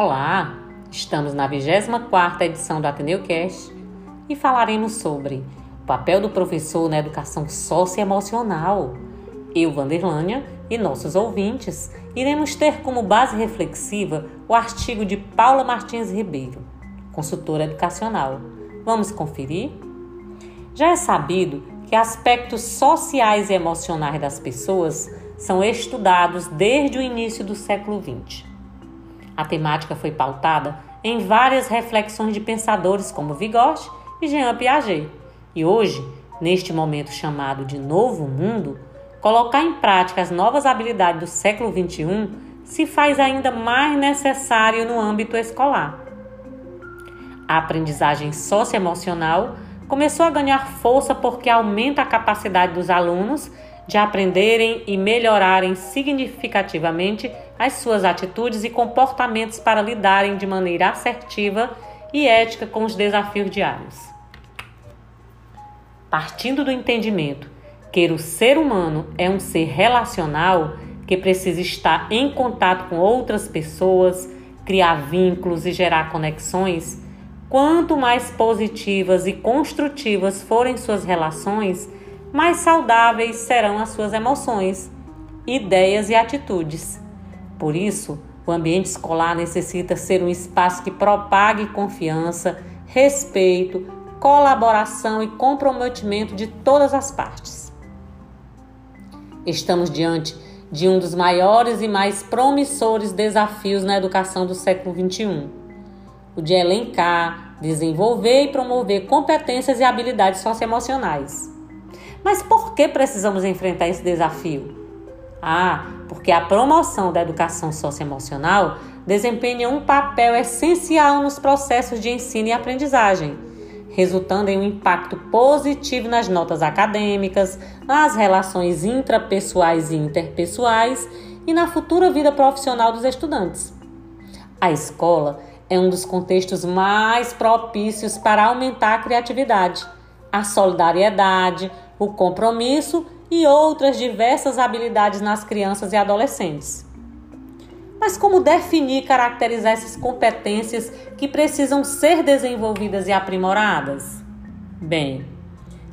Olá, estamos na 24ª edição do Ateneu Cast e falaremos sobre o papel do professor na educação socioemocional. Eu, Vanderlânia, e nossos ouvintes iremos ter como base reflexiva o artigo de Paula Martins Ribeiro, consultora educacional. Vamos conferir? Já é sabido que aspectos sociais e emocionais das pessoas são estudados desde o início do século XX. A temática foi pautada em várias reflexões de pensadores como Vygotsky e Jean Piaget. E hoje, neste momento chamado de Novo Mundo, colocar em prática as novas habilidades do século XXI se faz ainda mais necessário no âmbito escolar. A aprendizagem socioemocional começou a ganhar força porque aumenta a capacidade dos alunos de aprenderem e melhorarem significativamente as suas atitudes e comportamentos para lidarem de maneira assertiva e ética com os desafios diários. Partindo do entendimento que o ser humano é um ser relacional que precisa estar em contato com outras pessoas, criar vínculos e gerar conexões, quanto mais positivas e construtivas forem suas relações, mais saudáveis serão as suas emoções, ideias e atitudes. Por isso, o ambiente escolar necessita ser um espaço que propague confiança, respeito, colaboração e comprometimento de todas as partes. Estamos diante de um dos maiores e mais promissores desafios na educação do século XXI: o de elencar, desenvolver e promover competências e habilidades socioemocionais. Mas por que precisamos enfrentar esse desafio? Ah, porque a promoção da educação socioemocional desempenha um papel essencial nos processos de ensino e aprendizagem, resultando em um impacto positivo nas notas acadêmicas, nas relações intrapessoais e interpessoais e na futura vida profissional dos estudantes. A escola é um dos contextos mais propícios para aumentar a criatividade, a solidariedade, o compromisso e outras diversas habilidades nas crianças e adolescentes. Mas como definir e caracterizar essas competências que precisam ser desenvolvidas e aprimoradas? Bem,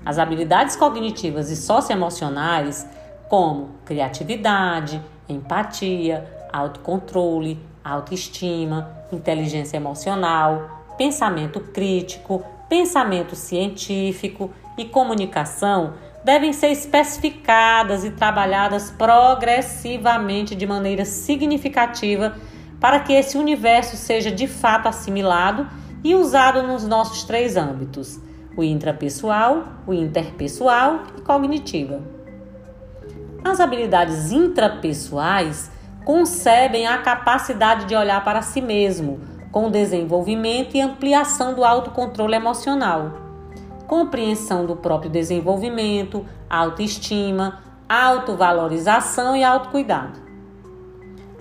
as habilidades cognitivas e socioemocionais, como criatividade, empatia, autocontrole, autoestima, inteligência emocional, pensamento crítico, pensamento científico e comunicação devem ser especificadas e trabalhadas progressivamente de maneira significativa para que esse universo seja de fato assimilado e usado nos nossos três âmbitos: o intrapessoal, o interpessoal e cognitiva. As habilidades intrapessoais concebem a capacidade de olhar para si mesmo, com desenvolvimento e ampliação do autocontrole emocional compreensão do próprio desenvolvimento, autoestima, autovalorização e autocuidado.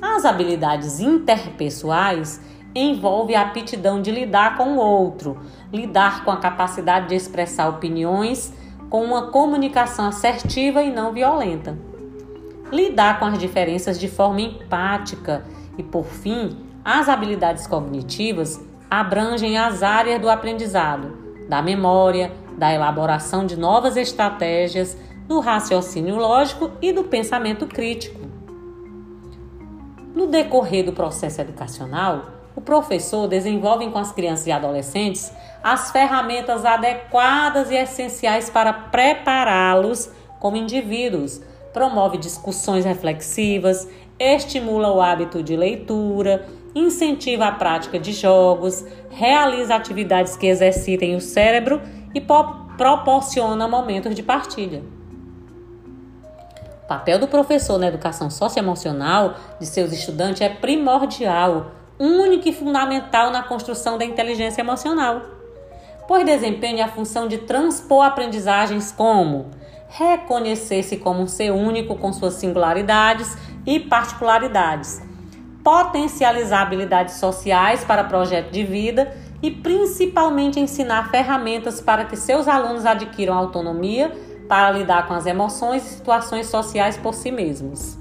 As habilidades interpessoais envolvem a aptidão de lidar com o outro, lidar com a capacidade de expressar opiniões com uma comunicação assertiva e não violenta. Lidar com as diferenças de forma empática e, por fim, as habilidades cognitivas abrangem as áreas do aprendizado, da memória, da elaboração de novas estratégias, do raciocínio lógico e do pensamento crítico. No decorrer do processo educacional, o professor desenvolve com as crianças e adolescentes as ferramentas adequadas e essenciais para prepará-los como indivíduos, promove discussões reflexivas, estimula o hábito de leitura, incentiva a prática de jogos, realiza atividades que exercitem o cérebro e proporciona momentos de partilha. O papel do professor na educação socioemocional de seus estudantes é primordial, único e fundamental na construção da inteligência emocional, pois desempenha a função de transpor aprendizagens como reconhecer-se como um ser único com suas singularidades e particularidades potencializar habilidades sociais para projeto de vida e principalmente ensinar ferramentas para que seus alunos adquiram autonomia para lidar com as emoções e situações sociais por si mesmos.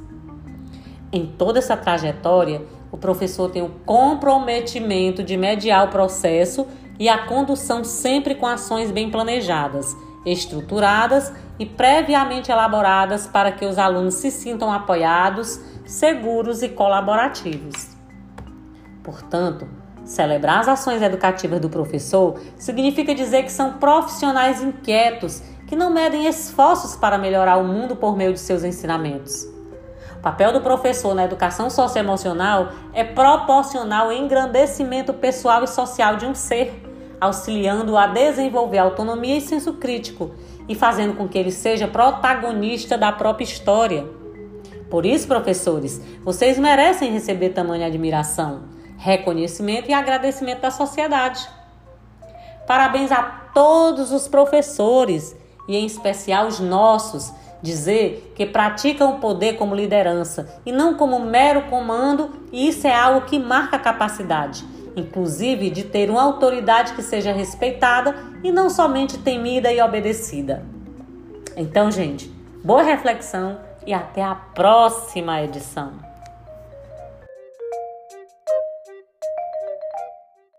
Em toda essa trajetória, o professor tem o comprometimento de mediar o processo e a condução sempre com ações bem planejadas, estruturadas e previamente elaboradas para que os alunos se sintam apoiados, seguros e colaborativos. Portanto, celebrar as ações educativas do professor significa dizer que são profissionais inquietos que não medem esforços para melhorar o mundo por meio de seus ensinamentos. O papel do professor na educação socioemocional é proporcionar o engrandecimento pessoal e social de um ser, auxiliando-o a desenvolver autonomia e senso crítico e fazendo com que ele seja protagonista da própria história. Por isso, professores, vocês merecem receber tamanha admiração, reconhecimento e agradecimento da sociedade. Parabéns a todos os professores e, em especial, os nossos dizer que praticam o poder como liderança e não como mero comando, e isso é algo que marca a capacidade, inclusive de ter uma autoridade que seja respeitada e não somente temida e obedecida. Então, gente, boa reflexão e até a próxima edição.